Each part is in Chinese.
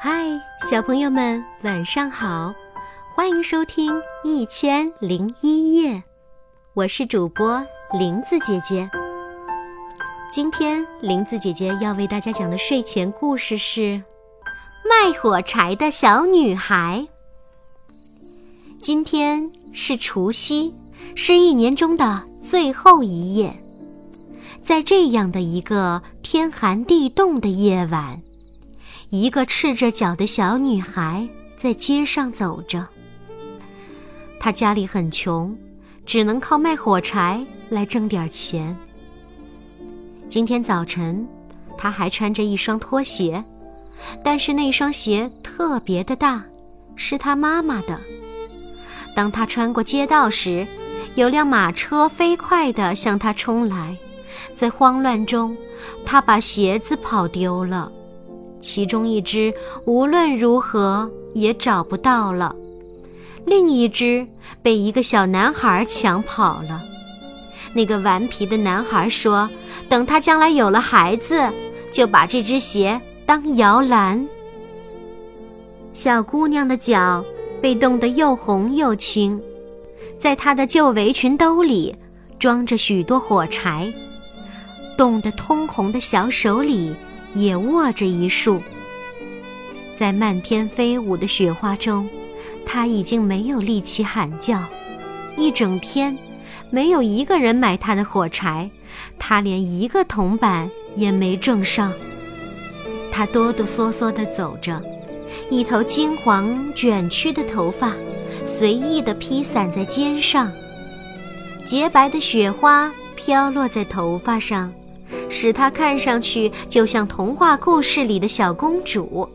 嗨，小朋友们，晚上好！欢迎收听《一千零一夜》，我是主播林子姐姐。今天林子姐姐要为大家讲的睡前故事是《卖火柴的小女孩》。今天是除夕，是一年中的最后一夜。在这样的一个天寒地冻的夜晚。一个赤着脚的小女孩在街上走着。她家里很穷，只能靠卖火柴来挣点钱。今天早晨，她还穿着一双拖鞋，但是那双鞋特别的大，是她妈妈的。当她穿过街道时，有辆马车飞快地向她冲来，在慌乱中，她把鞋子跑丢了。其中一只无论如何也找不到了，另一只被一个小男孩抢跑了。那个顽皮的男孩说：“等他将来有了孩子，就把这只鞋当摇篮。”小姑娘的脚被冻得又红又青，在她的旧围裙兜里装着许多火柴，冻得通红的小手里。也握着一束，在漫天飞舞的雪花中，他已经没有力气喊叫。一整天，没有一个人买他的火柴，他连一个铜板也没挣上。他哆哆嗦嗦地走着，一头金黄卷曲的头发随意地披散在肩上，洁白的雪花飘落在头发上。使她看上去就像童话故事里的小公主。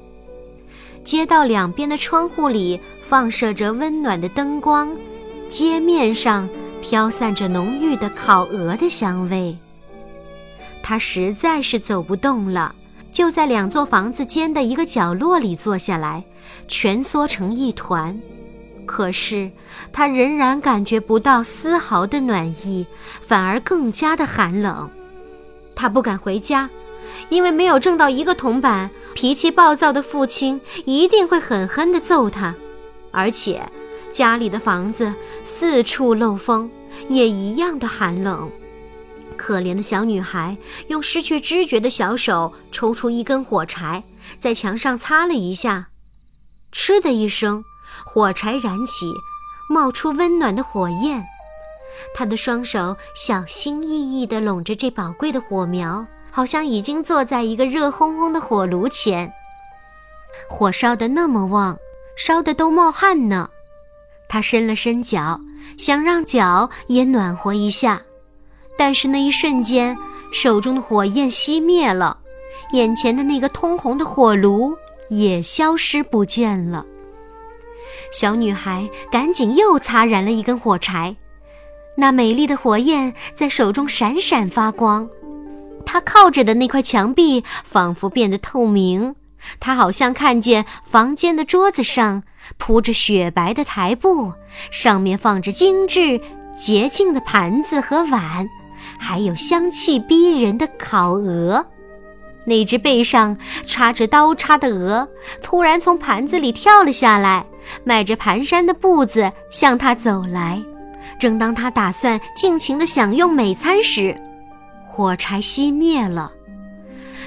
街道两边的窗户里放射着温暖的灯光，街面上飘散着浓郁的烤鹅的香味。她实在是走不动了，就在两座房子间的一个角落里坐下来，蜷缩成一团。可是她仍然感觉不到丝毫的暖意，反而更加的寒冷。他不敢回家，因为没有挣到一个铜板，脾气暴躁的父亲一定会狠狠地揍他。而且，家里的房子四处漏风，也一样的寒冷。可怜的小女孩用失去知觉的小手抽出一根火柴，在墙上擦了一下，嗤的一声，火柴燃起，冒出温暖的火焰。他的双手小心翼翼地拢着这宝贵的火苗，好像已经坐在一个热烘烘的火炉前。火烧得那么旺，烧得都冒汗呢。他伸了伸脚，想让脚也暖和一下，但是那一瞬间，手中的火焰熄灭了，眼前的那个通红的火炉也消失不见了。小女孩赶紧又擦燃了一根火柴。那美丽的火焰在手中闪闪发光，他靠着的那块墙壁仿佛变得透明。他好像看见房间的桌子上铺着雪白的台布，上面放着精致洁净的盘子和碗，还有香气逼人的烤鹅。那只背上插着刀叉的鹅突然从盘子里跳了下来，迈着蹒跚的步子向他走来。正当他打算尽情地享用美餐时，火柴熄灭了。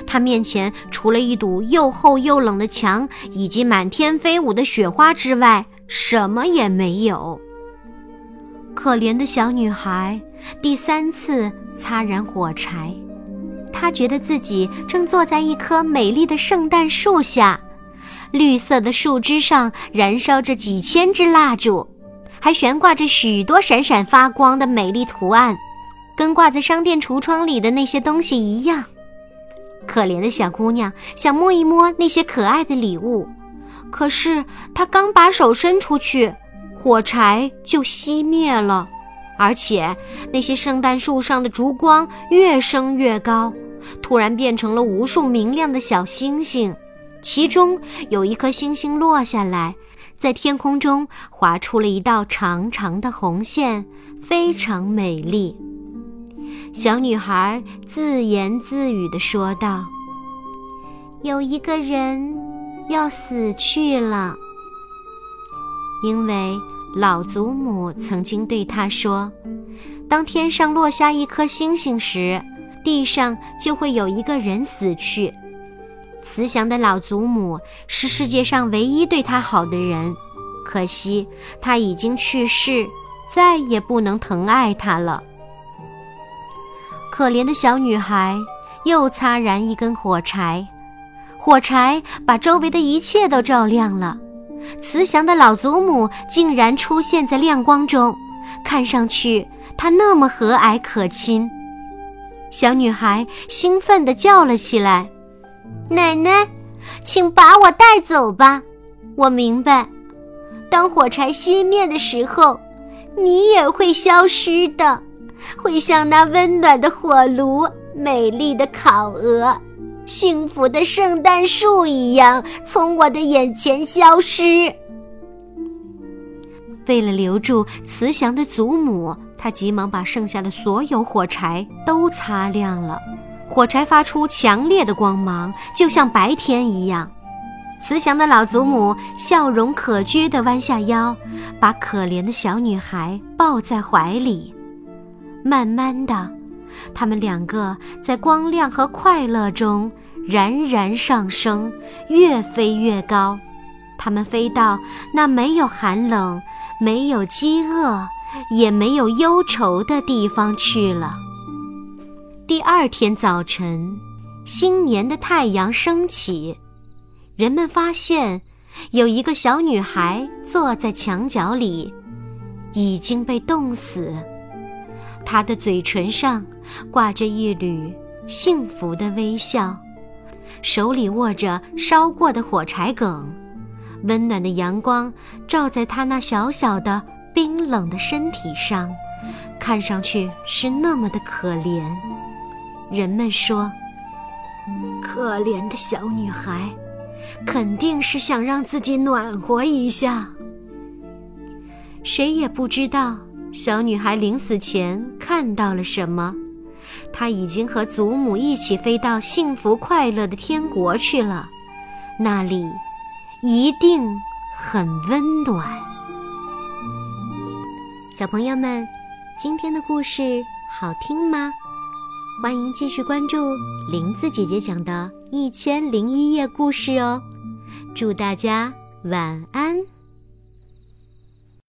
他面前除了一堵又厚又冷的墙以及满天飞舞的雪花之外，什么也没有。可怜的小女孩第三次擦燃火柴，她觉得自己正坐在一棵美丽的圣诞树下，绿色的树枝上燃烧着几千支蜡烛。还悬挂着许多闪闪发光的美丽图案，跟挂在商店橱窗里的那些东西一样。可怜的小姑娘想摸一摸那些可爱的礼物，可是她刚把手伸出去，火柴就熄灭了，而且那些圣诞树上的烛光越升越高，突然变成了无数明亮的小星星，其中有一颗星星落下来。在天空中划出了一道长长的红线，非常美丽。小女孩自言自语地说道：“有一个人要死去了，因为老祖母曾经对他说：“当天上落下一颗星星时，地上就会有一个人死去。”慈祥的老祖母是世界上唯一对他好的人，可惜他已经去世，再也不能疼爱他了。可怜的小女孩又擦燃一根火柴，火柴把周围的一切都照亮了。慈祥的老祖母竟然出现在亮光中，看上去她那么和蔼可亲。小女孩兴奋地叫了起来。奶奶，请把我带走吧。我明白，当火柴熄灭的时候，你也会消失的，会像那温暖的火炉、美丽的烤鹅、幸福的圣诞树一样，从我的眼前消失。为了留住慈祥的祖母，他急忙把剩下的所有火柴都擦亮了。火柴发出强烈的光芒，就像白天一样。慈祥的老祖母笑容可掬地弯下腰，把可怜的小女孩抱在怀里。慢慢的，他们两个在光亮和快乐中冉冉上升，越飞越高。他们飞到那没有寒冷、没有饥饿、也没有忧愁的地方去了。第二天早晨，新年的太阳升起，人们发现有一个小女孩坐在墙角里，已经被冻死。她的嘴唇上挂着一缕幸福的微笑，手里握着烧过的火柴梗，温暖的阳光照在她那小小的、冰冷的身体上，看上去是那么的可怜。人们说：“可怜的小女孩，肯定是想让自己暖和一下。”谁也不知道小女孩临死前看到了什么。她已经和祖母一起飞到幸福快乐的天国去了，那里一定很温暖。小朋友们，今天的故事好听吗？欢迎继续关注林子姐姐讲的《一千零一夜》故事哦，祝大家晚安。